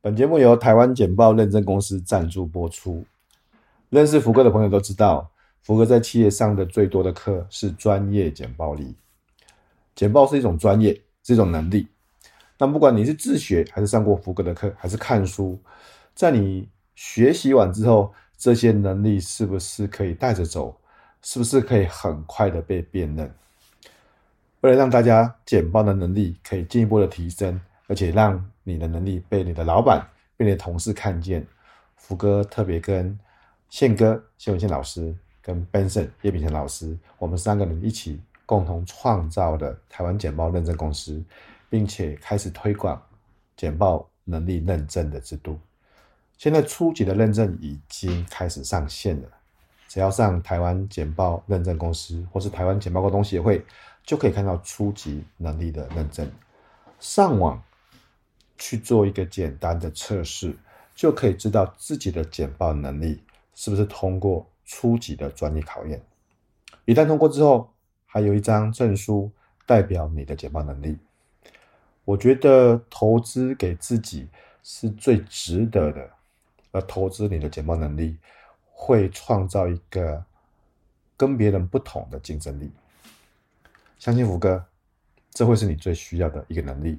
本节目由台湾简报认证公司赞助播出。认识福哥的朋友都知道，福哥在企业上的最多的课是专业简报力。简报是一种专业，是一种能力。那不管你是自学，还是上过福哥的课，还是看书，在你学习完之后，这些能力是不是可以带着走？是不是可以很快的被辨认？为了让大家简报的能力可以进一步的提升，而且让你的能力被你的老板、被你的同事看见，福哥特别跟宪哥谢文宪老师、跟 Benson 叶秉成老师，我们三个人一起共同创造的台湾简报认证公司，并且开始推广简报能力认证的制度。现在初级的认证已经开始上线了，只要上台湾简报认证公司或是台湾简报沟通协会，就可以看到初级能力的认证。上网。去做一个简单的测试，就可以知道自己的简报能力是不是通过初级的专业考验。一旦通过之后，还有一张证书代表你的简报能力。我觉得投资给自己是最值得的，而投资你的简报能力会创造一个跟别人不同的竞争力。相信福哥，这会是你最需要的一个能力。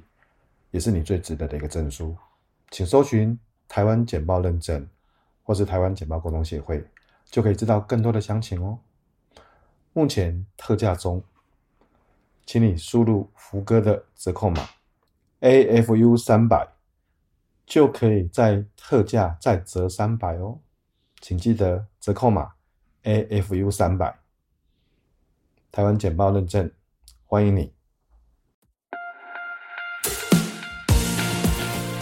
也是你最值得的一个证书，请搜寻台湾简报认证，或是台湾简报沟通协会，就可以知道更多的详情哦。目前特价中，请你输入福哥的折扣码 AFU 三百，就可以在特价再折三百哦。请记得折扣码 AFU 三百，台湾简报认证，欢迎你。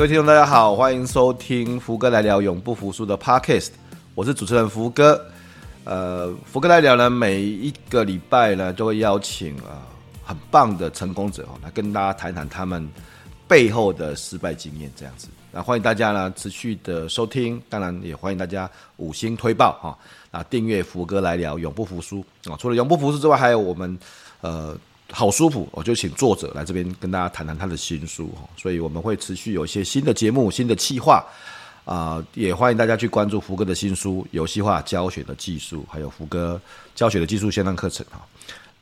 各位听众，大家好，欢迎收听福哥来聊永不服输的 Podcast，我是主持人福哥。呃，福哥来聊呢，每一个礼拜呢，都会邀请啊、呃、很棒的成功者哦，来跟大家谈谈他们背后的失败经验，这样子。那欢迎大家呢持续的收听，当然也欢迎大家五星推爆哈啊，订阅福哥来聊永不服输啊。除了永不服输之外，还有我们呃。好舒服，我就请作者来这边跟大家谈谈他的新书哈，所以我们会持续有一些新的节目、新的企划啊，也欢迎大家去关注福哥的新书《游戏化教学的技术》，还有福哥教学的技术线上课程哈。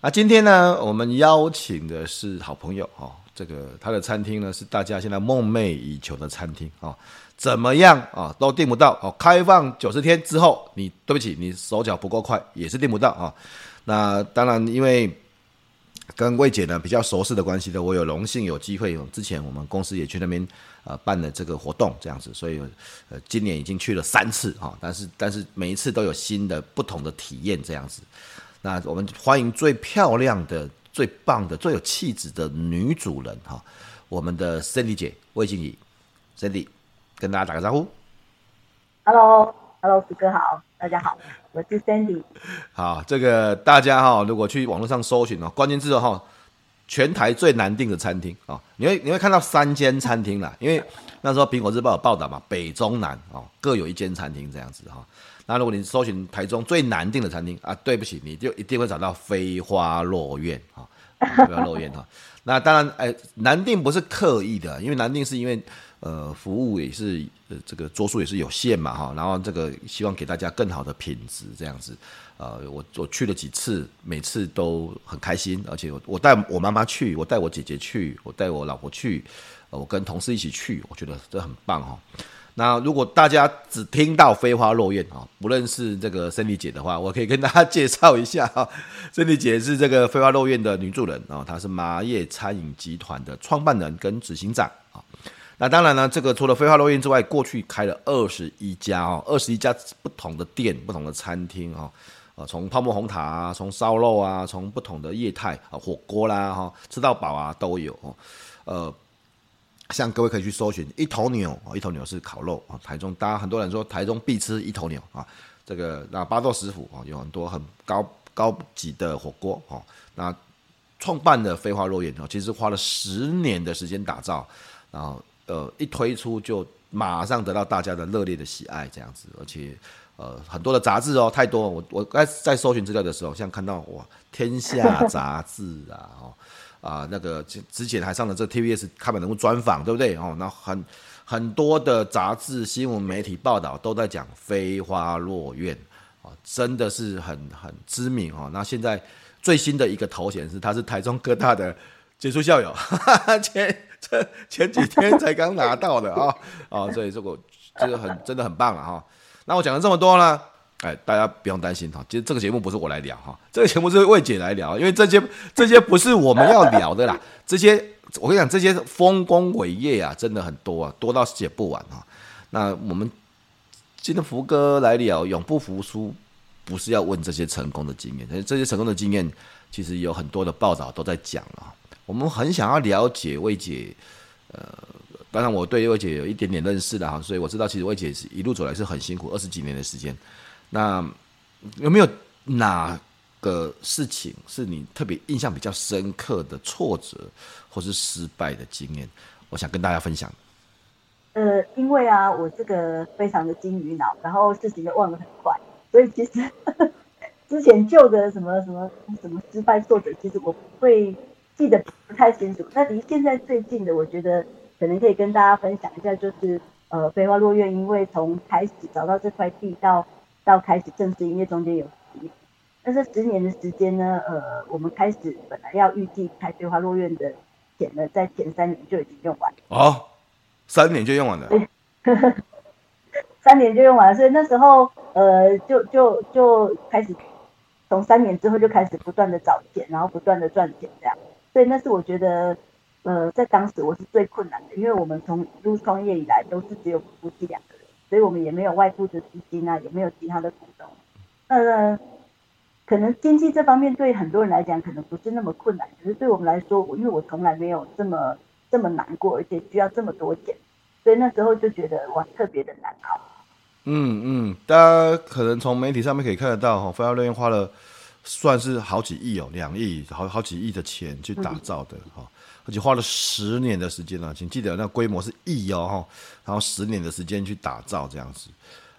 那今天呢，我们邀请的是好朋友哈，这个他的餐厅呢是大家现在梦寐以求的餐厅啊，怎么样啊都订不到哦，开放九十天之后，你对不起，你手脚不够快也是订不到啊。那当然因为。跟魏姐呢比较熟识的关系的，我有荣幸有机会，之前我们公司也去那边呃办了这个活动这样子，所以呃今年已经去了三次哈，但是但是每一次都有新的不同的体验这样子。那我们欢迎最漂亮的、最棒的、最有气质的女主人哈，我们的 Cindy 姐魏静怡，Cindy 跟大家打个招呼。Hello，Hello，福哥好，大家好。我是 Sandy。好，这个大家哈，如果去网络上搜寻哦，关键字哈，全台最难订的餐厅啊，你会你会看到三间餐厅啦，因为那时候苹果日报有报道嘛，北中南哦各有一间餐厅这样子哈。那如果你搜寻台中最难订的餐厅啊，对不起，你就一定会找到飞花落院啊，飞花落院哈。那当然，哎，难订不是刻意的，因为难订是因为。呃，服务也是，呃，这个桌数也是有限嘛，哈，然后这个希望给大家更好的品质，这样子，呃，我我去了几次，每次都很开心，而且我我带我妈妈去，我带我姐姐去，我带我老婆去，呃，我跟同事一起去，我觉得这很棒哈。那如果大家只听到飞花落院啊，不认识这个森妮姐的话，我可以跟大家介绍一下哈森妮姐是这个飞花落院的女主人啊，她是麻叶餐饮集团的创办人跟执行长啊。那当然呢，这个除了飞花落院之外，过去开了二十一家哦，二十一家不同的店、不同的餐厅哦，呃，从泡沫红塔啊，从烧肉啊，从不同的业态啊，火锅啦哈，吃到饱啊都有哦，呃，像各位可以去搜寻一头牛啊，一头牛是烤肉啊，台中大家很多人说台中必吃一头牛啊，这个那八斗师傅啊有很多很高高级的火锅哦，那创办的飞花落雁哦，其实花了十年的时间打造，然后呃一推出就马上得到大家的热烈的喜爱这样子，而且呃很多的杂志哦太多，我我在在搜寻资料的时候，像看到哇天下杂志啊哦。啊，那个之前还上了这 TVS 看板人物专访，对不对？哦，那很很多的杂志、新闻媒体报道都在讲飞花落院，啊，真的是很很知名哦。那现在最新的一个头衔是，他是台中科大的杰出校友，前 这前几天才刚拿到的啊啊，所以这个这个很真的很棒了哈。那我讲了这么多呢。哎，大家不用担心哈，其实这个节目不是我来聊哈，这个节目是魏姐来聊，因为这些这些不是我们要聊的啦，这些我跟你讲，这些丰功伟业啊，真的很多啊，多到写不完哈。那我们今天福哥来聊，永不服输，不是要问这些成功的经验，这些成功的经验其实有很多的报道都在讲了。我们很想要了解魏姐，呃，当然我对魏姐有一点点认识的哈，所以我知道其实魏姐是一路走来是很辛苦，二十几年的时间。那有没有哪个事情是你特别印象比较深刻的挫折或是失败的经验？我想跟大家分享。呃，因为啊，我这个非常的金鱼脑，然后事情又忘得很快，所以其实 之前旧的什么什么什么失败挫折，其实我会记得不太清楚。那离现在最近的，我觉得可能可以跟大家分享一下，就是呃，飞花落雁，因为从开始找到这块地到到开始正式营业中间有十年，但是十年的时间呢，呃，我们开始本来要预计开飞花落雁的钱呢，在前三年就已经用完了。哦，三年就用完了。对，三年就用完了，所以那时候呃，就就就开始从三年之后就开始不断的找钱，然后不断的赚钱这样。所以那是我觉得呃，在当时我是最困难的，因为我们从入创业以来都是只有夫妻两个人。所以我们也没有外部的资金啊，也没有其他的股东。那呃，可能经济这方面对很多人来讲可能不是那么困难，可是对我们来说，因为我从来没有这么这么难过，而且需要这么多钱，所以那时候就觉得哇，特别的难熬。嗯嗯，大家可能从媒体上面可以看得到哈，飞花落雁花了算是好几亿哦，两亿好好几亿的钱去打造的哈。嗯而且花了十年的时间呢，请记得那规模是亿哦，然后十年的时间去打造这样子。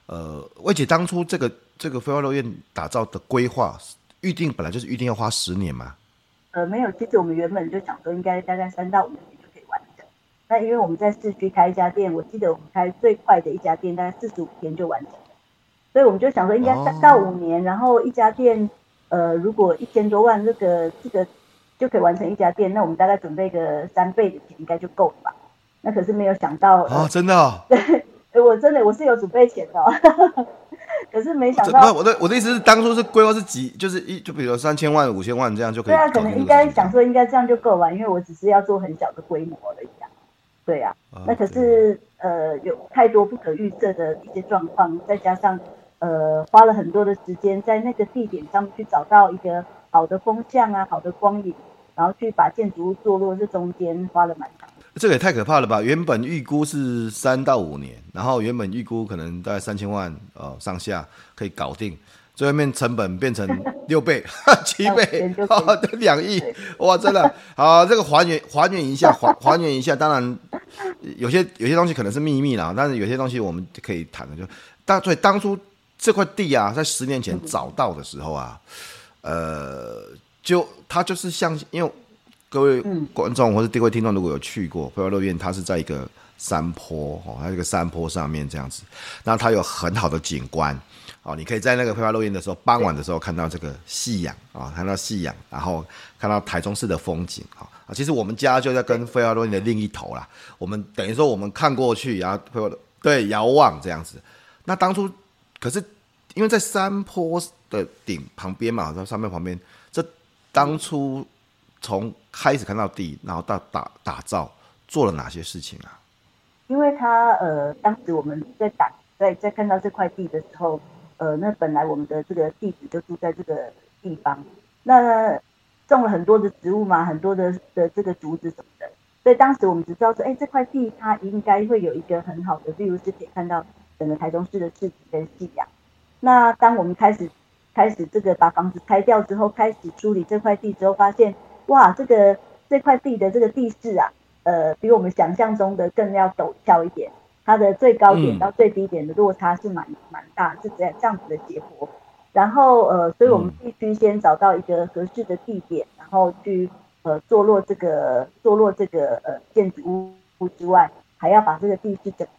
呃，魏姐当初这个这个飞花落雁打造的规划预定本来就是预定要花十年嘛？呃，没有，其实我们原本就想说应该大概三到五年就可以完成。那因为我们在市区开一家店，我记得我们开最快的一家店大概四十五天就完成，所以我们就想说应该三到五年，哦、然后一家店呃如果一千多万这个这个。就可以完成一家店，那我们大概准备个三倍的钱应该就够了吧？那可是没有想到啊，真的、哦？对，我真的我是有准备钱的、哦，可是没想到。我的我的意思是，当初是规划是几，就是一就比如三千万、五千万这样就可以。对啊，可能应该想说应该这样就够了，因为我只是要做很小的规模而已。对啊，啊那可是呃有太多不可预测的一些状况，再加上呃花了很多的时间在那个地点上面去找到一个好的风向啊，好的光影。然后去把建筑物坐落，这中间花了蛮长。这个也太可怕了吧！原本预估是三到五年，然后原本预估可能大概三千万呃上下可以搞定，最后面成本变成 六倍、七倍，哦，两亿，哇，真的 好，这个还原还原一下，还还原一下。当然有些有些东西可能是秘密啦，但是有些东西我们可以谈的。就当所以当初这块地啊，在十年前找到的时候啊，呃。就它就是像，因为各位观众或者各位听众如果有去过飞花落雁，它是在一个山坡哦，它一个山坡上面这样子，那它有很好的景观哦，你可以在那个飞花落雁的时候，傍晚的时候看到这个夕阳啊，看到夕阳，然后看到台中市的风景啊。其实我们家就在跟飞花落雁的另一头啦，我们等于说我们看过去，然后飞花对遥望这样子。那当初可是因为在山坡的顶旁边嘛，在上面旁边这。当初从开始看到地，然后到打打造，做了哪些事情啊？因为他呃，当时我们在打在在看到这块地的时候，呃，那本来我们的这个地址就住在这个地方，那种了很多的植物嘛，很多的的这个竹子什么的，所以当时我们只知道说，哎，这块地它应该会有一个很好的，例如是可以看到整个台中市的市集跟信仰。那当我们开始开始这个把房子拆掉之后，开始梳理这块地之后，发现哇，这个这块地的这个地势啊，呃，比我们想象中的更要陡峭一点。它的最高点到最低点的落差是蛮蛮大，是这样这样子的结果。然后呃，所以我们必须先找到一个合适的地点，然后去呃坐落这个坐落这个呃建筑物之外，还要把这个地势整平。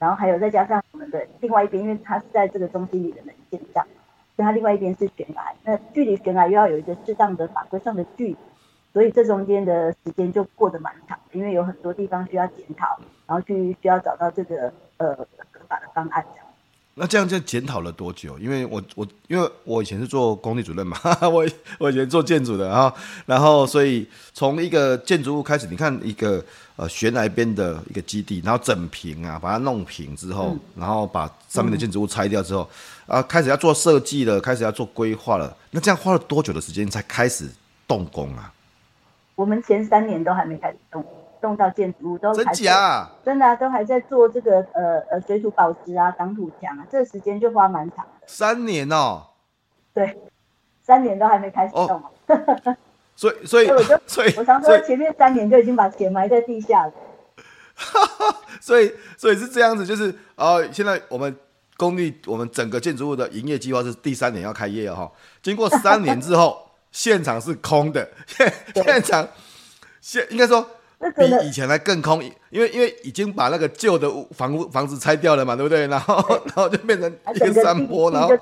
然后还有再加上我们的另外一边，因为它是在这个中心里的能见上，所以它另外一边是悬崖，那距离悬崖又要有一个适当的法规上的距离。所以这中间的时间就过得蛮长，因为有很多地方需要检讨，然后去需要找到这个呃合法的方案这样。那这样就检讨了多久？因为我我因为我以前是做工地主任嘛，哈 哈我我以前做建筑的啊，然后所以从一个建筑物开始，你看一个呃悬崖边的一个基地，然后整平啊，把它弄平之后，嗯、然后把上面的建筑物拆掉之后，啊、开始要做设计了，开始要做规划了。那这样花了多久的时间才开始动工啊？我们前三年都还没开始动，动到建筑物都还真假？真的、啊、都还在做这个呃呃水土保持啊、挡土墙啊，这个时间就花蛮长的。三年哦。对，三年都还没开始动。哦、所以所以所以我常说前面三年就已经把钱埋在地下了。所以所以是这样子，就是呃，现在我们工地我们整个建筑物的营业计划是第三年要开业哈、哦，经过三年之后。现场是空的，现现场现应该说比以前还更空，因为因为已经把那个旧的房屋房子拆掉了嘛，对不对？然后然后就变成一个山坡，然后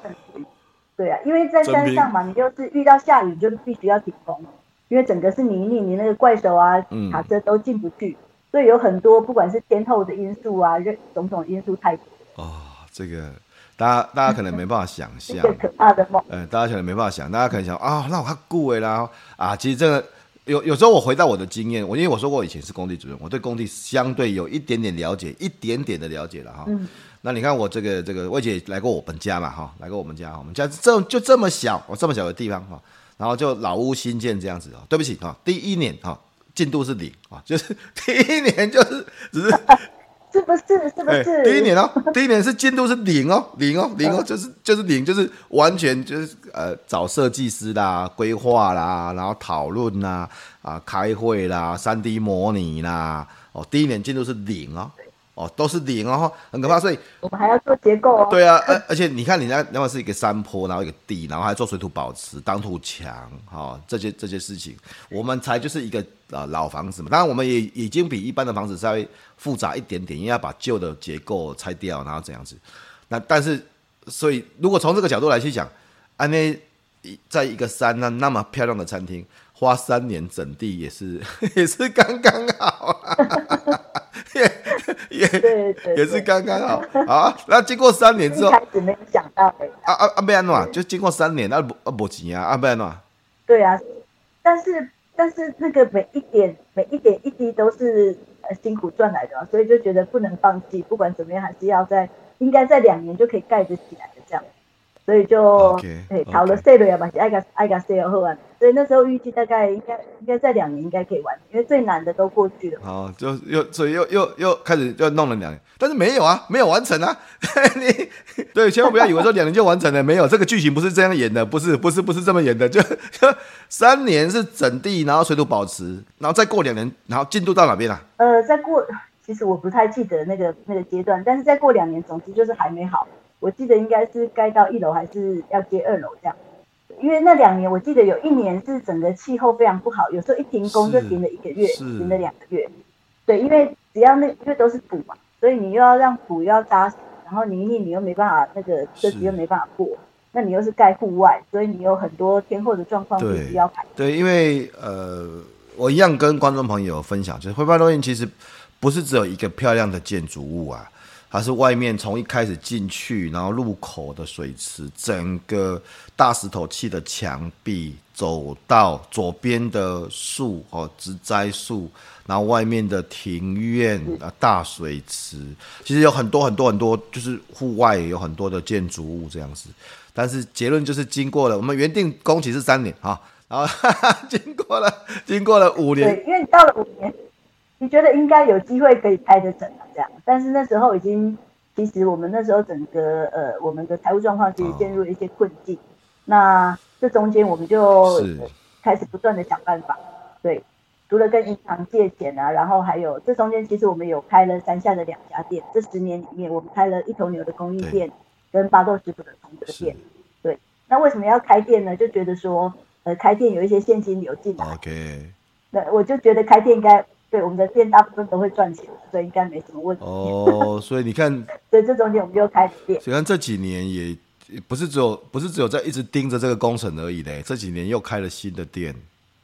对啊，因为在山上嘛，你就是遇到下雨就必须要停工，因为整个是泥泞，你那个怪手啊、卡车都进不去，所以有很多不管是天候的因素啊，种种因素太多。哦，这个。大家大家可能没办法想 象，最可怕的梦。嗯，大家可能没办法想，大家可能想啊，那我还顾伟啦啊，其实这个有有时候我回到我的经验，我因为我说过我以前是工地主任，我对工地相对有一点点了解，一点点的了解了哈。嗯。那你看我这个这个魏姐来过我们家嘛哈，来过我们家，我们家这就这么小，我这么小的地方哈，然后就老屋新建这样子哦。对不起啊，第一年哈进度是零啊，就是 第一年就是只是。是不是？是不是？欸、第一年哦，第一年是进度是零哦，零哦，零哦，就是就是零，就是完全就是呃找设计师啦、规划啦，然后讨论啦、啊开会啦、三 D 模拟啦，哦，第一年进度是零哦，哦都是零哦，很可怕。所以我们还要做结构哦。对啊，而而且你看，你那那么是一个山坡，然后一个地，然后还做水土保持、挡土墙，哈、哦，这些这些事情，我们才就是一个。啊，老房子嘛，当然我们也已经比一般的房子稍微复杂一点点，因为要把旧的结构拆掉，然后这样子。那但是，所以如果从这个角度来去讲，安内在一个山那那么漂亮的餐厅，花三年整地也是 也是刚刚好，也 也也是刚刚好啊。那经过三年之后，开始没有想到啊啊啊！不然喏，就经过三年，那不啊不钱啊，啊。对啊，但是。但是那个每一点每一点一滴都是呃辛苦赚来的，所以就觉得不能放弃，不管怎么样还是要在应该在两年就可以盖得起来。所以就对，考了税了呀嘛，爱个爱个税后完，所以那时候预计大概应该应该在两年应该可以完，因为最难的都过去了。哦，就又所以又又又开始又弄了两年，但是没有啊，没有完成啊。你对，千万不要以为说两年就完成了，没有这个剧情不是这样演的，不是不是不是这么演的，就就三年是整地，然后水土保持，然后再过两年，然后进度到哪边啊？呃，再过，其实我不太记得那个那个阶段，但是再过两年，总之就是还没好。我记得应该是盖到一楼，还是要接二楼这样。因为那两年，我记得有一年是整个气候非常不好，有时候一停工就停了一个月，停了两个月。对，因为只要那因为都是土嘛，所以你又要让土要扎实，然后泥泞你又没办法那个车子又没办法过，那你又是盖户外，所以你有很多天候的状况必须要排。对，因为呃，我一样跟观众朋友分享，就是辉发录音其实不是只有一个漂亮的建筑物啊。它是外面从一开始进去，然后入口的水池，整个大石头砌的墙壁，走到左边的树哦，植栽树，然后外面的庭院啊，大水池，其实有很多很多很多，就是户外有很多的建筑物这样子。但是结论就是，经过了我们原定工期是三年啊，然后哈哈经过了经过了五年，对，因为到了五年。你觉得应该有机会可以开得成这样，但是那时候已经，其实我们那时候整个呃，我们的财务状况其实陷入了一些困境。哦、那这中间我们就开始不断的想办法，对，除了跟银行借钱啊，然后还有这中间其实我们有开了山下的两家店，这十年里面我们开了一头牛的公益店，跟巴豆师傅的同德店，对。那为什么要开店呢？就觉得说，呃，开店有一些现金流进来，OK。那我就觉得开店应该。对，我们的店大部分都会赚钱，所以应该没什么问题。哦，所以你看，所以这中间我们就开始店。虽然这几年也不是只有不是只有在一直盯着这个工程而已嘞，这几年又开了新的店。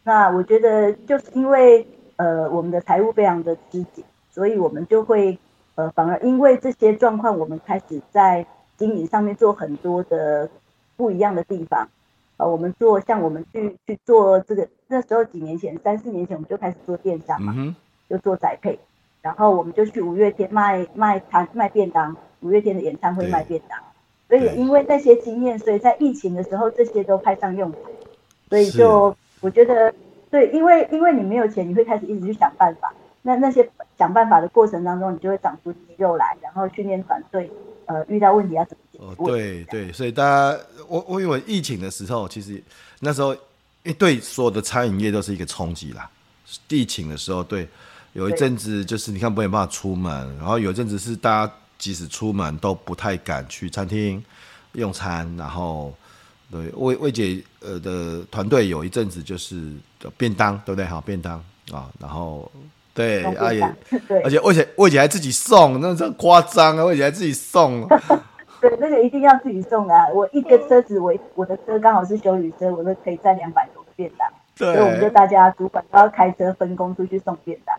那我觉得就是因为呃我们的财务非常的吃紧，所以我们就会呃反而因为这些状况，我们开始在经营上面做很多的不一样的地方。呃，我们做像我们去去做这个，那时候几年前，三四年前我们就开始做电商嘛，嗯、就做宅配，然后我们就去五月天卖卖摊卖便当，五月天的演唱会卖便当，所以因为那些经验，所以在疫情的时候这些都派上用场，所以就我觉得对，因为因为你没有钱，你会开始一直去想办法，那那些想办法的过程当中，你就会长出肌肉来，然后训练团队，呃，遇到问题要怎么解决？哦，对对，所以大家。我我以为疫情的时候，其实那时候，因为对所有的餐饮业都是一个冲击啦。疫情的时候，对，有一阵子就是你看没有办法出门，然后有一阵子是大家即使出门都不太敢去餐厅用餐，然后对魏魏姐呃的团队有一阵子就是便当，对不对？好便当啊，然后对啊对，而且魏姐魏姐还自己送，那这夸张啊！魏姐还自己送。对，那个一定要自己送啊。我一个车子，我我的车刚好是修理车，我都可以载两百多个便当。对，所以我们就大家主管都要开车分工出去送便当。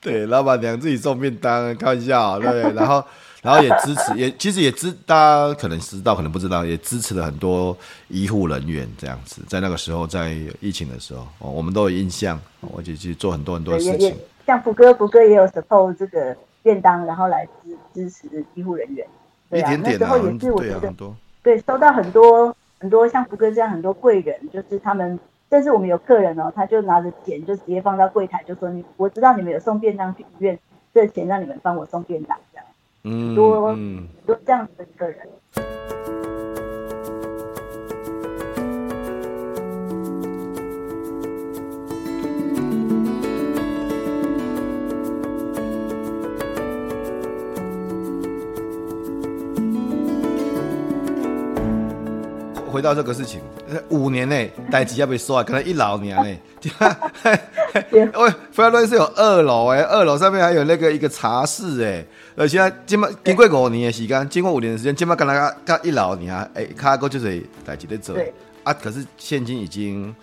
对，老板娘自己送便当，开玩笑，对。然后，然后也支持，也其实也支，大家可能知道，可能不知道，也支持了很多医护人员这样子。在那个时候，在疫情的时候，哦，我们都有印象，而且去做很多很多事情。像福哥，福哥也有 support 这个便当，然后来支支持医护人员。对啊，那时候也是我觉得，对，收到很多很多像福哥这样很多贵人，就是他们，甚至我们有客人哦，他就拿着钱就直接放到柜台，就说你，我知道你们有送便当去医院，这钱让你们帮我送便当这样，嗯，很多很多这样子的客人。回到这个事情，五年内代志要被刷，可能一老年嘞。喂，飞来轮是有二楼哎，二楼上面还有那个一个茶室哎。而且今麦经过五年的时间，经过五年的时间，今麦跟他刚一老年啊，哎，卡哥就是代志在走。啊，可是现金已经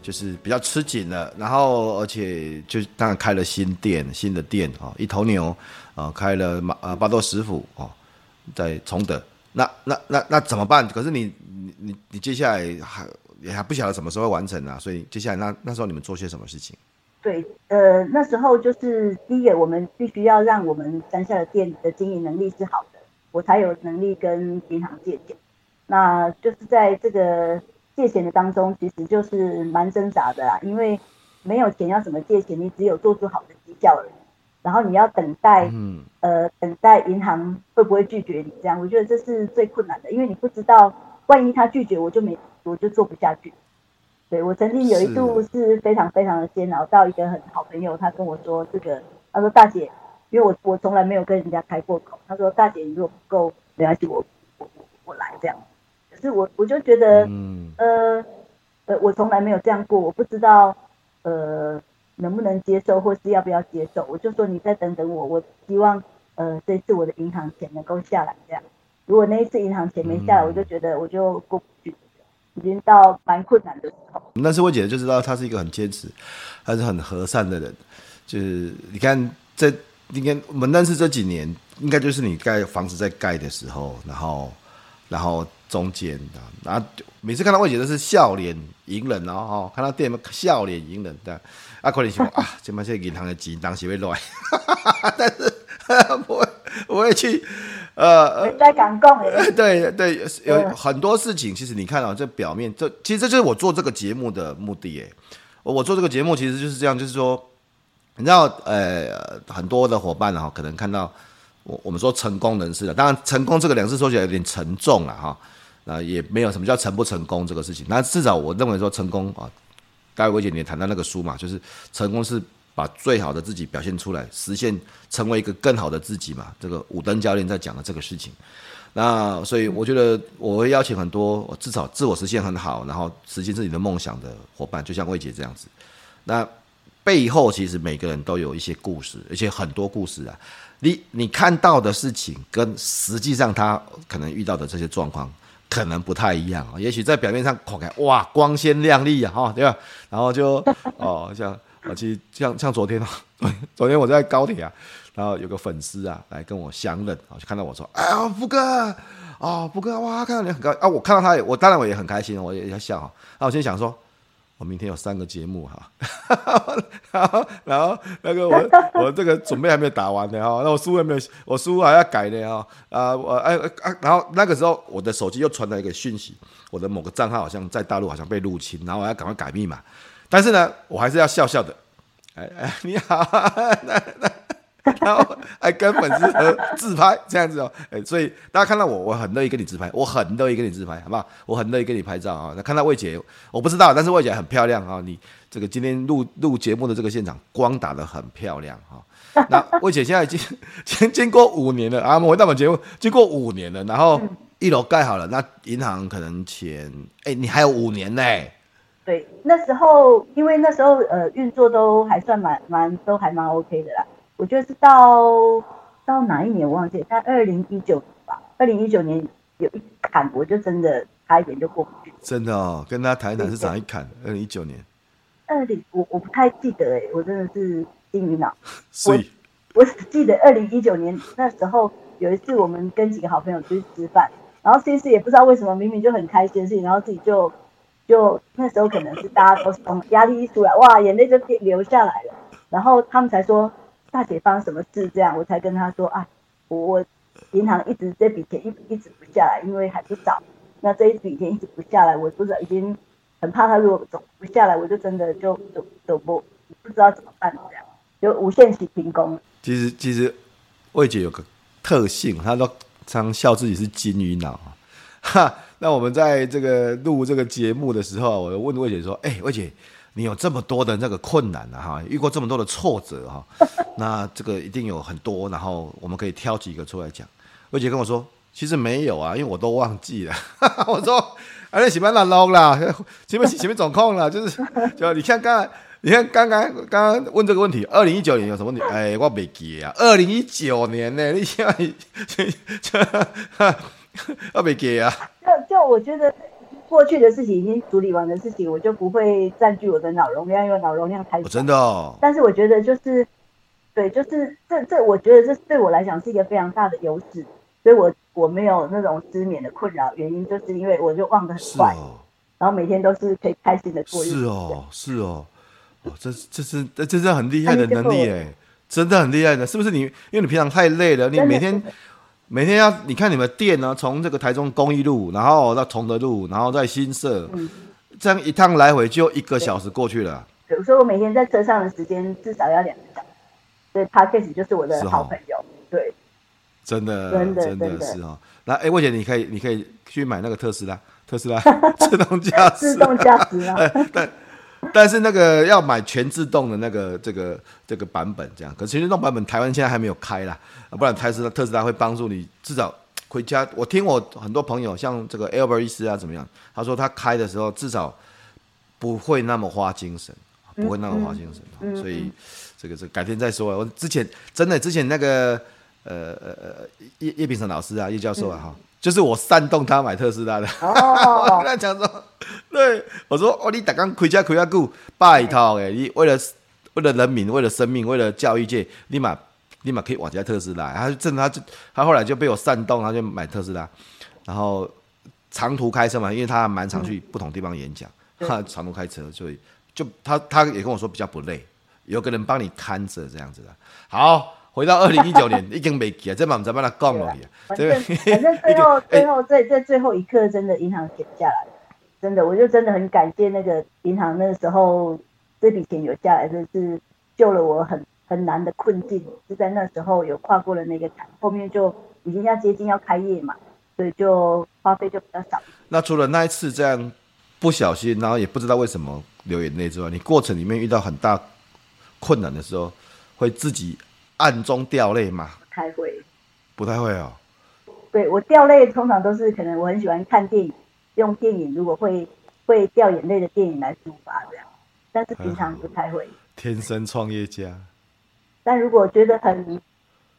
就是比较吃紧了，然后而且就当然开了新店，新的店啊，一头牛啊，开了马呃巴豆师傅哦，在崇德。那那那那怎么办？可是你。你你你接下来还也还不晓得什么时候会完成啊，所以接下来那那时候你们做些什么事情？对，呃，那时候就是第一个，我们必须要让我们山下的店的经营能力是好的，我才有能力跟银行借钱。那就是在这个借钱的当中，其实就是蛮挣扎的啦，因为没有钱要怎么借钱？你只有做出好的绩效而已，然后你要等待，嗯，呃，等待银行会不会拒绝你这样，我觉得这是最困难的，因为你不知道。万一他拒绝，我就没，我就做不下去。对，我曾经有一度是非常非常的煎熬，到一个很好朋友，他跟我说这个，他说大姐，因为我我从来没有跟人家开过口，他说大姐，你如果不够，没关系，我我我来这样。可是我我就觉得，嗯、呃呃，我从来没有这样过，我不知道呃能不能接受，或是要不要接受。我就说你再等等我，我希望呃这次我的银行钱能够下来这样。如果那一次银行钱没下来，嗯、我就觉得我就过不去，已经到蛮困难的时候。但是我姐就知道他是一个很坚持，还是很和善的人。就是你看这应该我们认识这几年，应该就是你盖房子在盖的时候，然后然后中间的然后每次看到魏姐都是笑脸迎人哦，看到店笑脸迎人的。啊，可能想 啊，这么些银行的钱当时会乱，但是 不会不会去。呃，在港共诶，对对，有很多事情，其实你看到、哦、这表面，这其实这就是我做这个节目的目的诶。我做这个节目其实就是这样，就是说，你知道，呃，很多的伙伴哈，可能看到我我们说成功人士了，当然成功这个两字说起来有点沉重了哈，那也没有什么叫成不成功这个事情，那至少我认为说成功啊，刚才魏姐你也谈到那个书嘛，就是成功是把最好的自己表现出来，实现成为一个更好的自己嘛，这个武登教练在讲的这个事情。那所以我觉得我会邀请很多至少自我实现很好，然后实现自己的梦想的伙伴，就像魏姐这样子。那背后其实每个人都有一些故事，而且很多故事啊。你你看到的事情跟实际上他可能遇到的这些状况可能不太一样啊。也许在表面上看起来哇光鲜亮丽啊，哈对吧？然后就哦像啊其实像像昨天啊，昨天我在高铁啊。然后有个粉丝啊来跟我相认啊，就看到我说：“哎呀，福哥啊，福哥哇，看到你很高啊！”我看到他也，我当然我也很开心，我也要笑啊。那我先想说，我明天有三个节目哈，然后然后那个我 我这个准备还没有打完呢哈，那我书还没有，我书还要改呢哈。啊我哎啊，然后那个时候我的手机又传来一个讯息，我的某个账号好像在大陆好像被入侵，然后我要赶快改密码，但是呢，我还是要笑笑的，哎哎你好，那那。然后还跟粉丝合自拍这样子哦，哎，所以大家看到我，我很乐意跟你自拍，我很乐意跟你自拍，好不好？我很乐意跟你拍照啊。那看到魏姐，我不知道，但是魏姐很漂亮啊。你这个今天录录节目的这个现场，光打得很漂亮哈。那 魏姐现在已经经经过五年了啊，我们回到我们节目，经过五年了，然后一楼盖好了，那银行可能前哎，你还有五年呢。对，那时候因为那时候呃运作都还算蛮蛮都还蛮 OK 的啦。我觉得是到到哪一年我忘记，在二零一九年吧。二零一九年有一坎，我就真的差一点就过不去。真的哦，跟大家谈一谈是哪一坎？二零一九年。二零我我不太记得哎，我真的是金鱼脑。所以我，我只记得二零一九年那时候有一次我们跟几个好朋友出去吃饭，然后其实也不知道为什么，明明就很开心的事情，然后自己就就那时候可能是大家都从压力一出来，哇，眼泪就流下来了，然后他们才说。大姐发生什么事？这样我才跟他说啊，我我银行一直这笔钱一一直不下来，因为还不找。那这一笔钱一直不下来，我不知道已经很怕他如果走不下来，我就真的就走走不不知道怎么办这样，就无限期停工。其实其实魏姐有个特性，她都常笑自己是金鱼脑哈，那我们在这个录这个节目的时候，我就问魏姐说：“哎、欸，薇姐。”你有这么多的那个困难啊，哈，遇过这么多的挫折哈，那这个一定有很多，然后我们可以挑几个出来讲。魏姐跟我说，其实没有啊，因为我都忘记了。我说，啊，你喜欢哪弄啦？前面前面总控了，就是就你看刚，你看刚刚刚刚问这个问题，二零一九年有什么问题？哎，我没记啊，二零一九年呢？你现在 我没记啊。就就我觉得。过去的事情已经处理完的事情，我就不会占据我的脑容量，因为脑容量太小。真的哦。但是我觉得就是，对，就是这这，我觉得这对我来讲是一个非常大的优势，所以我我没有那种失眠的困扰，原因就是因为我就忘得很快，哦、然后每天都是可以开心的过日子。是哦，是哦，哦，这这是这这是很厉害的能力哎，真的很厉害的，是不是你？因为你平常太累了，你每天。每天要你看你们店呢，从这个台中公益路，然后到崇德路，然后在新社，嗯、这样一趟来回就一个小时过去了。比如说我每天在车上的时间至少要两个小时，所以 Podcast 就是我的好朋友。哦、对，真的真的真的是哦。那哎，魏姐，你可以你可以去买那个特斯拉，特斯拉 自动驾驶，自动驾驶啊。对。但是那个要买全自动的那个这个这个版本，这样，可是全自动版本台湾现在还没有开啦，不然特斯拉特斯拉会帮助你至少回家。我听我很多朋友像这个 Albert 医师啊怎么样，他说他开的时候至少不会那么花精神，不会那么花精神，嗯嗯、所以这个这个、改天再说。我之前真的之前那个呃呃呃叶叶秉成老师啊叶教授啊哈。嗯就是我煽动他买特斯拉的，我跟他讲说，对，我说哦，你打刚开车开啊久，拜托诶，你为了为了人民，为了生命，为了教育界，立马立马可以往家特斯拉。他就真的，他就他后来就被我煽动，他就买特斯拉，然后长途开车嘛，因为他蛮常去不同地方演讲，他、嗯、长途开车，所以就他他也跟我说比较不累，有个人帮你看着这样子的，好。回到二零一九年，已经没记啊，这嘛唔知帮他讲了。反正反正最后 最后在在最后一刻，真的银行减下来了，真的，我就真的很感谢那个银行那个时候这笔钱有下来，就是救了我很很难的困境，就在那时候有跨过了那个坎，后面就已经要接近要开业嘛，所以就花费就比较少。那除了那一次这样不小心，然后也不知道为什么流眼泪之外，你过程里面遇到很大困难的时候，会自己暗中掉泪吗？不太会，不太会哦。对，我掉泪通常都是可能我很喜欢看电影，用电影如果会会掉眼泪的电影来抒发这样，但是平常不太会。天生创业家。但如果觉得很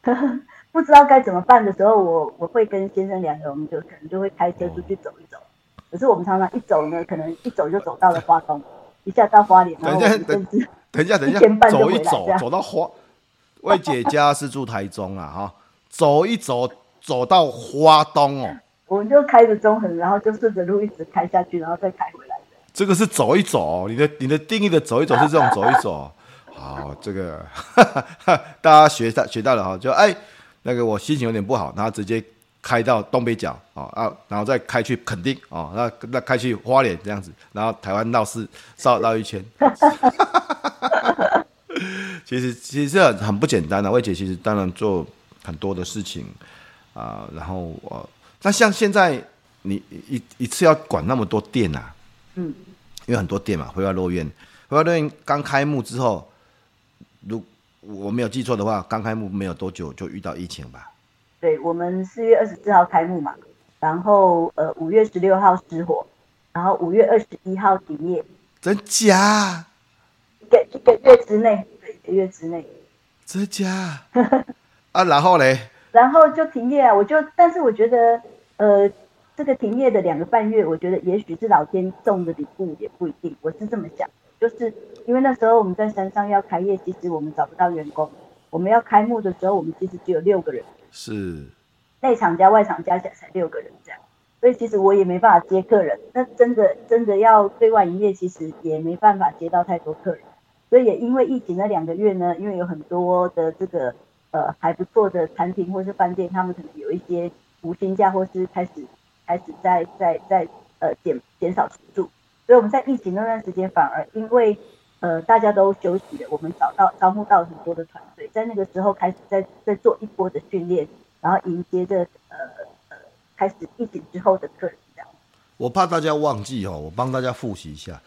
呵呵 不知道该怎么办的时候，我我会跟先生两个，我们就可能就会开车出去走一走。哦、可是我们常常一走呢，可能一走就走到了花东，一下到花莲，然后甚至等一下，等一下，等一下，走一走走到花，魏姐家是住台中啊，哈，走一走走到花东哦。我们就开着中横，然后就顺着路一直开下去，然后再开回来。这个是走一走，你的你的定义的走一走是这种走一走。好，这个大家学到学到了哈，就哎，那个我心情有点不好，然后直接开到东北角啊，然后再开去垦丁啊，那那开去花莲这样子，然后台湾绕四绕绕一圈。其实其实这很不简单的，魏姐其实当然做很多的事情啊，然后我那像现在你一一次要管那么多店啊，嗯，因为很多店嘛，回外落院，回外落院刚开幕之后。如我没有记错的话，刚开幕没有多久就遇到疫情吧？对，我们四月二十四号开幕嘛，然后呃五月十六号失火，然后五月二十一号停业。真假？一个一个月之内，一个月之内。真假？啊，然后嘞？然后就停业啊！我就，但是我觉得，呃，这个停业的两个半月，我觉得也许是老天送的礼物，也不一定。我是这么想。就是因为那时候我们在山上要开业，其实我们找不到员工。我们要开幕的时候，我们其实只有六个人，是内场加外场加起来才六个人这样。所以其实我也没办法接客人。那真的真的要对外营业，其实也没办法接到太多客人。所以也因为疫情那两个月呢，因为有很多的这个呃还不错的餐厅或是饭店，他们可能有一些无薪假，或是开始开始在在在呃减减少出租。所以我们在疫情那段时间，反而因为呃大家都休息了，我们找到招募到很多的团队，在那个时候开始在在做一波的训练，然后迎接着呃呃开始疫情之后的客人这样。我怕大家忘记哦，我帮大家复习一下，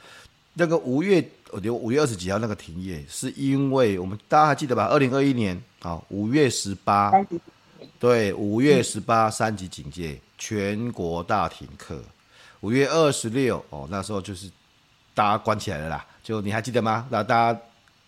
那个五月我觉得五月二十几号那个停业，是因为我们大家还记得吧？二零二一年啊五月十八，对，五月十八三级警戒，全国大停课。五月二十六哦，那时候就是大家关起来了啦。就你还记得吗？那大家，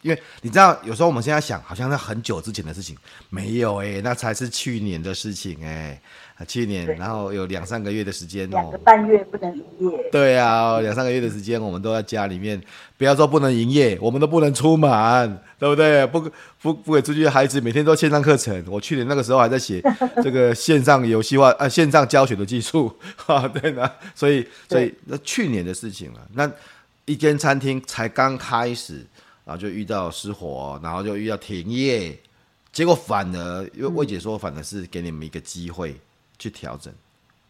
因为你知道，有时候我们现在想，好像是很久之前的事情，没有哎、欸，那才是去年的事情哎、欸，去年，然后有两三个月的时间哦，两个半月不能营业。对啊，两三个月的时间，我们都在家里面，不要说不能营业，我们都不能出门，对不对？不不不给出去，孩子每天都线上课程。我去年那个时候还在写这个线上游戏化呃线上教学的技术，哈，对呢，所以所以那去年的事情了，那。一间餐厅才刚开始，然后就遇到失火，然后就遇到停业，结果反而，因为魏姐说，反而是给你们一个机会去调整。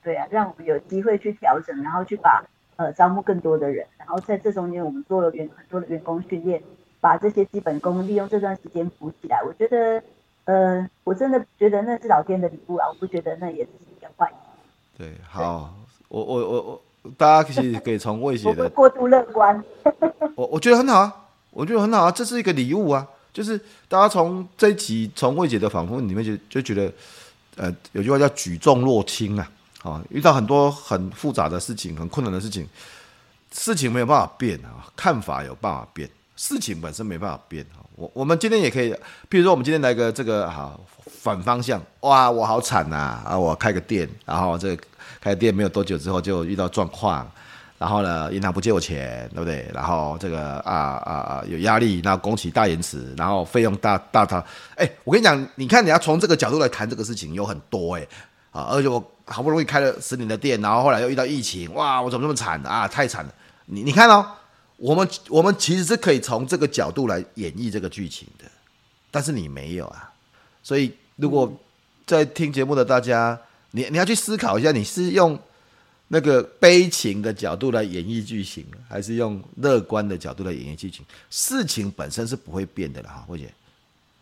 对啊，让我们有机会去调整，然后去把呃招募更多的人，然后在这中间我们做了员很多的员工训练，把这些基本功利用这段时间补起来。我觉得，呃，我真的觉得那是老天的礼物啊！我不觉得那也是一个坏。对，好，我我我我。大家其实可以从魏姐的过度乐观，我我觉得很好啊，我觉得很好啊，这是一个礼物啊，就是大家从这一集从魏姐的访问里面就就觉得，呃，有句话叫举重若轻啊，啊，遇到很多很复杂的事情，很困难的事情，事情没有办法变啊，看法有办法变，事情本身没办法变啊。我我们今天也可以，譬如说我们今天来个这个啊反方向，哇，我好惨呐啊，我开个店，然后这个。开店没有多久之后就遇到状况，然后呢，银行不借我钱，对不对？然后这个啊啊啊有压力，然后工期大延迟，然后费用大大大。哎，我跟你讲，你看你要从这个角度来谈这个事情有很多哎啊，而且我好不容易开了十年的店，然后后来又遇到疫情，哇，我怎么这么惨啊？太惨了！你你看哦，我们我们其实是可以从这个角度来演绎这个剧情的，但是你没有啊，所以如果在听节目的大家。你你要去思考一下，你是用那个悲情的角度来演绎剧情，还是用乐观的角度来演绎剧情？事情本身是不会变的了哈，慧姐。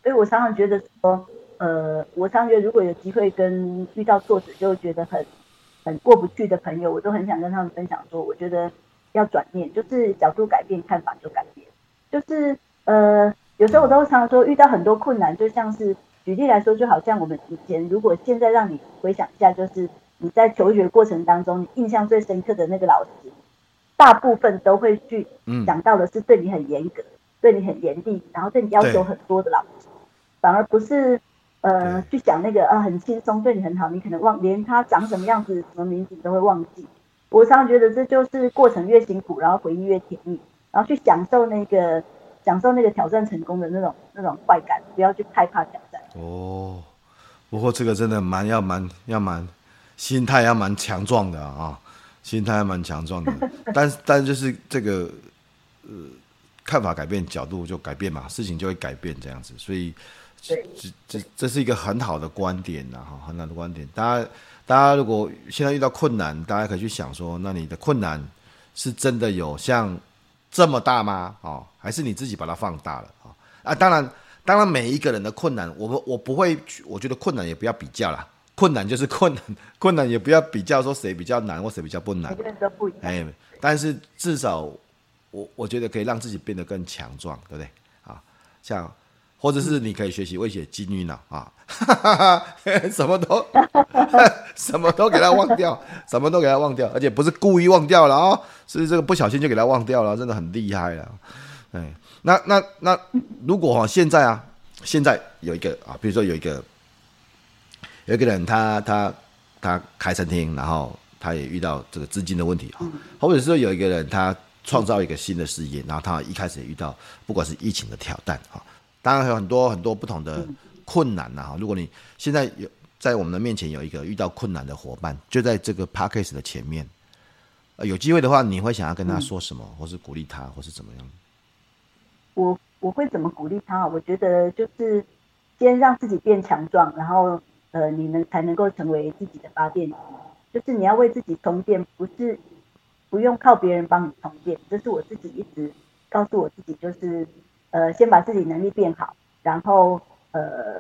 所以我常常觉得说，呃，我常常觉得如果有机会跟遇到挫折就觉得很很过不去的朋友，我都很想跟他们分享说，我觉得要转念，就是角度改变，看法就改变。就是呃，有时候我都常常说，遇到很多困难，就像是举例来说，就好像我们以前，如果现在让你回想一下，就是。你在求学过程当中，你印象最深刻的那个老师，大部分都会去讲到的是对你很严格、嗯、对你很严厉，然后对你要求很多的老师，反而不是呃去讲那个呃很轻松对你很好，你可能忘连他长什么样子、什么名字你都会忘记。我常常觉得这就是过程越辛苦，然后回忆越甜蜜，然后去享受那个享受那个挑战成功的那种那种快感，不要去害怕挑战。哦，不过这个真的蛮要蛮要蛮。心态要蛮强壮的啊，心态还蛮强壮的，但是但是就是这个呃看法改变，角度就改变嘛，事情就会改变这样子，所以这这这是一个很好的观点呐哈，很好的观点。大家大家如果现在遇到困难，大家可以去想说，那你的困难是真的有像这么大吗？哦，还是你自己把它放大了啊？啊，当然当然每一个人的困难，我们我不会，我觉得困难也不要比较啦。困难就是困难，困难也不要比较说谁比较难或谁比较不难。哎，但是至少我我觉得可以让自己变得更强壮，对不对？啊，像或者是你可以学习，威胁金鱼脑啊，哈 哈什么都 什么都给他忘掉，什么都给他忘掉，而且不是故意忘掉了哦，是这个不小心就给他忘掉了，真的很厉害了。哎，那那那如果哈现在啊，现在有一个啊，比如说有一个。有一个人他，他他他开餐厅，然后他也遇到这个资金的问题啊，或者是说有一个人他创造一个新的事业，然后他一开始也遇到不管是疫情的挑战啊，当然还有很多很多不同的困难呐。如果你现在有在我们的面前有一个遇到困难的伙伴，就在这个 p a c k a g e 的前面，有机会的话，你会想要跟他说什么，或是鼓励他，或是怎么样？我我会怎么鼓励他？我觉得就是先让自己变强壮，然后。呃，你能才能够成为自己的发电机，就是你要为自己充电，不是不用靠别人帮你充电。这是我自己一直告诉我自己，就是呃，先把自己能力变好，然后呃，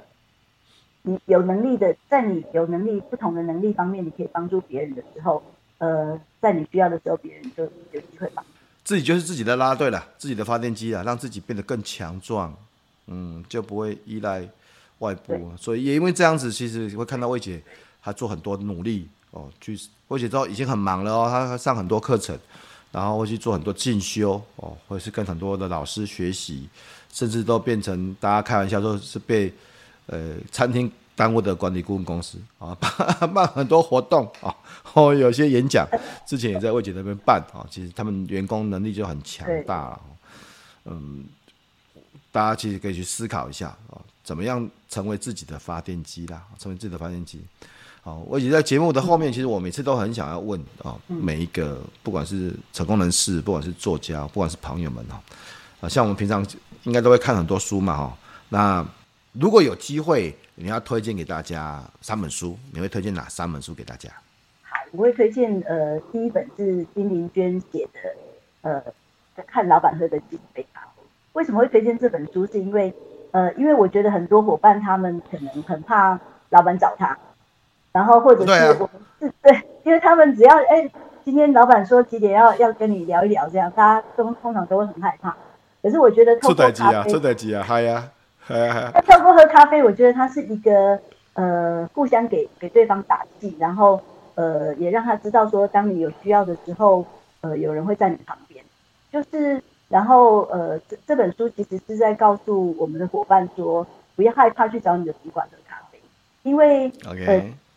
你有能力的，在你有能力不同的能力方面，你可以帮助别人的时候，呃，在你需要的时候，别人就有机会帮。自己就是自己的拉队了，自己的发电机啊，让自己变得更强壮，嗯，就不会依赖。外部，所以也因为这样子，其实会看到魏姐她做很多努力哦，去魏姐知道已经很忙了哦，她上很多课程，然后会去做很多进修哦，或者是跟很多的老师学习，甚至都变成大家开玩笑说是被呃餐厅耽误的管理顾问公司啊，办 办很多活动啊，哦，有些演讲之前也在魏姐那边办啊，其实他们员工能力就很强大了，嗯，大家其实可以去思考一下啊。怎么样成为自己的发电机啦？成为自己的发电机。好，我也在节目的后面，其实我每次都很想要问啊，每一个不管是成功人士，不管是作家，不管是朋友们哈，啊，像我们平常应该都会看很多书嘛哈。那如果有机会，你要推荐给大家三本书，你会推荐哪三本书给大家？好，我会推荐呃，第一本是金玲娟写的呃，看老板喝的几杯咖啡。为什么会推荐这本书？是因为呃，因为我觉得很多伙伴他们可能很怕老板找他，然后或者是我们是对，对，因为他们只要哎，今天老板说几点要要跟你聊一聊，这样大家都通常都会很害怕。可是我觉得透过咖啡，出代机啊，嗨呀，嗨呀，嗨。那透过喝咖啡，我觉得它是一个呃，互相给给对方打气，然后呃，也让他知道说，当你有需要的时候，呃，有人会在你旁边，就是。然后，呃，这这本书其实是在告诉我们的伙伴说，不要害怕去找你的主管喝咖啡，因为.呃，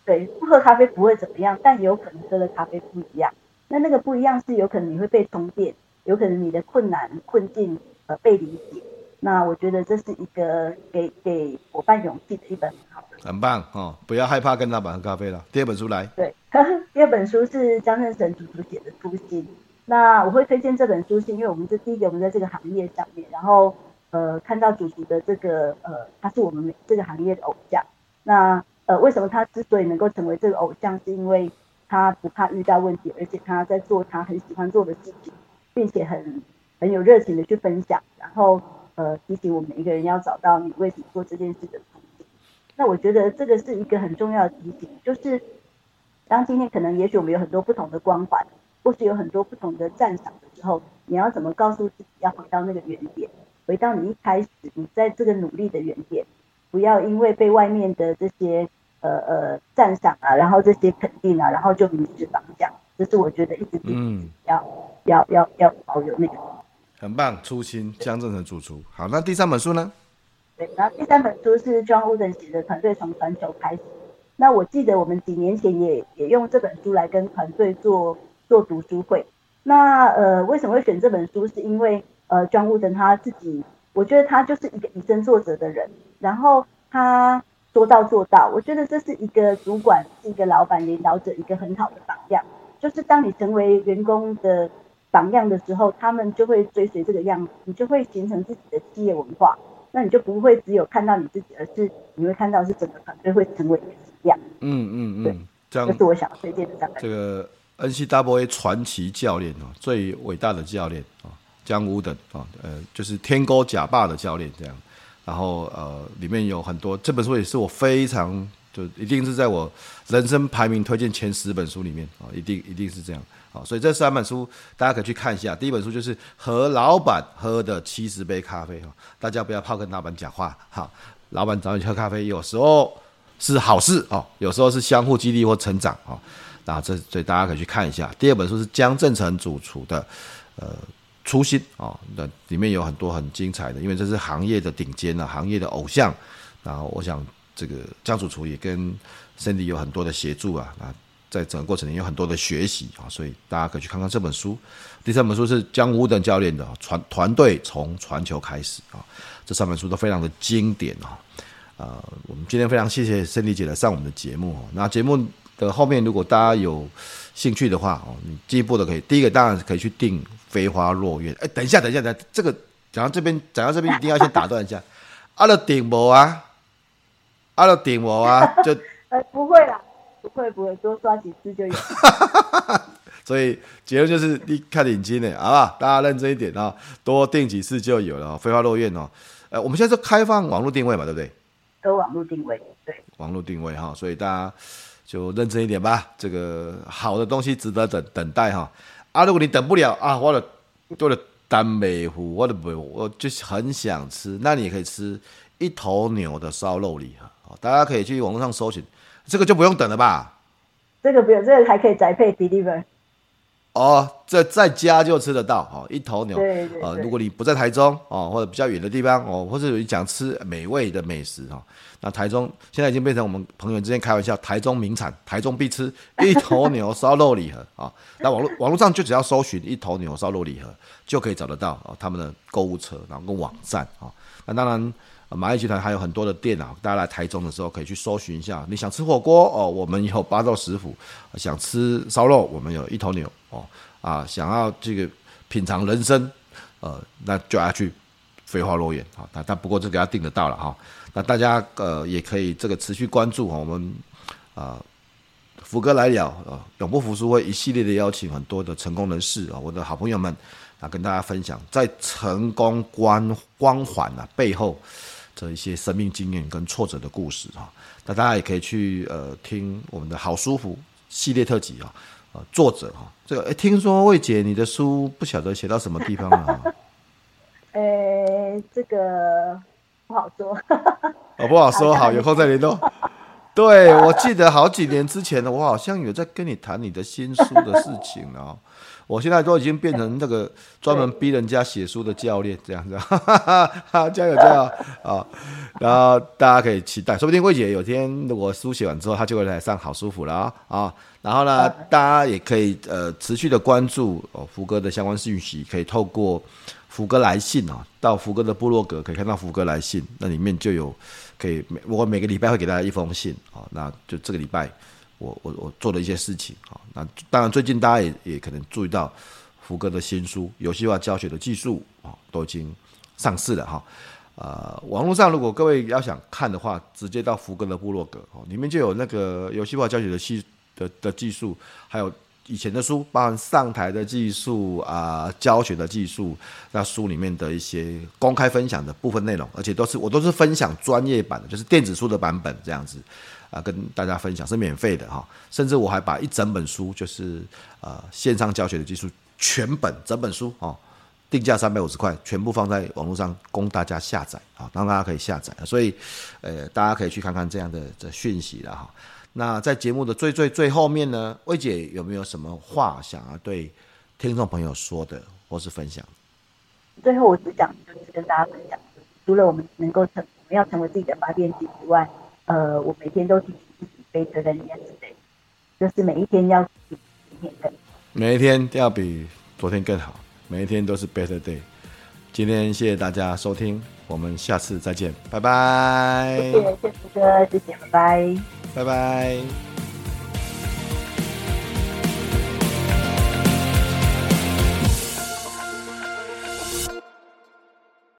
对，不喝咖啡不会怎么样，但有可能喝的咖啡不一样。那那个不一样是有可能你会被充电，有可能你的困难困境呃被理解。那我觉得这是一个给给伙伴勇气的一本很好的，很棒哦！不要害怕跟老板喝咖啡了。第二本书来，对，呵呵第二本书是江振成主主写的《初心》。那我会推荐这本书，是因为我们这第一个，我们在这个行业上面，然后呃看到主厨的这个呃，他是我们这个行业的偶像。那呃为什么他之所以能够成为这个偶像，是因为他不怕遇到问题，而且他在做他很喜欢做的事情，并且很很有热情的去分享，然后呃提醒我们每一个人要找到你为什么做这件事的途径。那我觉得这个是一个很重要的提醒，就是当今天可能也许我们有很多不同的光环，或是有很多不同的赞赏的时候，你要怎么告诉自己要回到那个原点，回到你一开始你在这个努力的原点，不要因为被外面的这些。呃呃，赞赏啊，然后这些肯定啊，然后就迷失方向，这是我觉得一直嗯要要要要保有那个。很棒，初心江正成主厨。好，那第三本书呢？对，然后第三本书是 John Wooden 写的《团队从传球开始》。那我记得我们几年前也也用这本书来跟团队做做读书会。那呃，为什么会选这本书？是因为呃，John Wooden 他自己，我觉得他就是一个以身作则的人，然后他。说到做到，我觉得这是一个主管、是一个老板、领导者一个很好的榜样。就是当你成为员工的榜样的时候，他们就会追随这个样子，你就会形成自己的企业文化。那你就不会只有看到你自己，而是你会看到是整个团队会成为一个什么样。嗯嗯嗯，对，这样这是我想推荐的这 NCAA 传奇教练哦，最伟大的教练啊，John Wooden 啊，呃，就是天勾假霸的教练这样。然后呃，里面有很多，这本书也是我非常就一定是在我人生排名推荐前十本书里面啊，一定一定是这样啊。所以这三本书大家可以去看一下。第一本书就是和老板喝的七十杯咖啡哈，大家不要怕跟老板讲话哈，老板找你喝咖啡，有时候是好事哦，有时候是相互激励或成长哦啊。那这所以大家可以去看一下。第二本书是江正诚主厨的呃。初心啊，那里面有很多很精彩的，因为这是行业的顶尖啊，行业的偶像。然后我想，这个江主厨也跟 Cindy 有很多的协助啊，那在整个过程里有很多的学习啊，所以大家可以去看看这本书。第三本书是江武等教练的传团队从传球开始啊，这三本书都非常的经典啊。呃，我们今天非常谢谢 Sandy 姐来上我们的节目。那节目的后面，如果大家有兴趣的话哦，你进一步的可以，第一个当然可以去订。飞花落院，哎，等一下，等一下，等一下，这个讲到这边，讲到这边一定要先打断一下。阿乐顶无啊，阿乐顶无啊，就 呃不会啦，不会不会，多刷几次就有。所以结论就是你看眼睛呢，好不好？大家认真一点啊，多订几次就有了。飞花落院哦，呃，我们现在是开放网络定位嘛，对不对？都网络定位，对。网络定位哈，所以大家就认真一点吧。这个好的东西值得等等待哈。啊，如果你等不了啊，我的做了单美糊，我的不，我就是很想吃，那你也可以吃一头牛的烧肉礼盒，大家可以去网络上搜寻，这个就不用等了吧？这个不用，这个还可以宅配 deliver。哦，这在家就吃得到哦，一头牛。对对对。呃，如果你不在台中哦，或者比较远的地方哦，或者你想吃美味的美食哈。那台中现在已经变成我们朋友之间开玩笑，台中名产，台中必吃一头牛烧肉礼盒啊。那网络网络上就只要搜寻一头牛烧肉礼盒，就可以找得到啊他们的购物车，然后跟网站啊。那当然，蚂蚁集团还有很多的店啊，大家来台中的时候可以去搜寻一下。你想吃火锅哦，我们有八道食府；想吃烧肉，我们有一头牛哦。啊，想要这个品尝人生，呃，那就要去飞花落院啊。但但不过这个要订得到了哈。那大家呃也可以这个持续关注哈，我们啊福哥来了啊，永不服输会一系列的邀请很多的成功人士啊，我的好朋友们啊，跟大家分享在成功光光环啊背后这一些生命经验跟挫折的故事哈。那大家也可以去呃听我们的好书福系列特辑啊，呃作者哈这个哎听说魏姐你的书不晓得写到什么地方了？呃、欸，这个。不好说，哦，不好说，好，有空再联络。对，我记得好几年之前呢，我好像有在跟你谈你的新书的事情哦。我现在都已经变成那个专门逼人家写书的教练这样子，哈哈哈，加油加油啊！然后大家可以期待，说不定魏姐有天如果书写完之后，她就会来上好舒服了啊啊！然后呢，大家也可以呃持续的关注哦福哥的相关讯息，可以透过。福哥来信啊，到福哥的部落格可以看到福哥来信，那里面就有可以每我每个礼拜会给大家一封信啊，那就这个礼拜我我我做了一些事情。啊，那当然最近大家也也可能注意到福哥的新书游戏化教学的技术啊都已经上市了哈，呃，网络上如果各位要想看的话，直接到福哥的部落格哦，里面就有那个游戏化教学的技的的技术，还有以前的书，包含上台的技术啊、教学的技术，那书里面的一些公开分享的部分内容，而且都是我都是分享专业版的，就是电子书的版本这样子啊、跟大家分享是免费的哈，甚至我还把一整本书，就是呃线上教学的技术全本整本书哦。定价三百五十块，全部放在网络上供大家下载啊，让大家可以下载。所以，呃，大家可以去看看这样的这讯息了哈。那在节目的最最最后面呢，魏姐有没有什么话想要对听众朋友说的，或是分享？最后我只想就是跟大家分享，除了我们能够成，我们要成为自己的发电机之外，呃，我每天都提醒自己 better yesterday，就是每一天要比今天更，每一天都要比昨天更好。每一天都是 better day。今天谢谢大家收听，我们下次再见，拜拜。谢谢谢福哥，谢谢，拜拜，拜拜。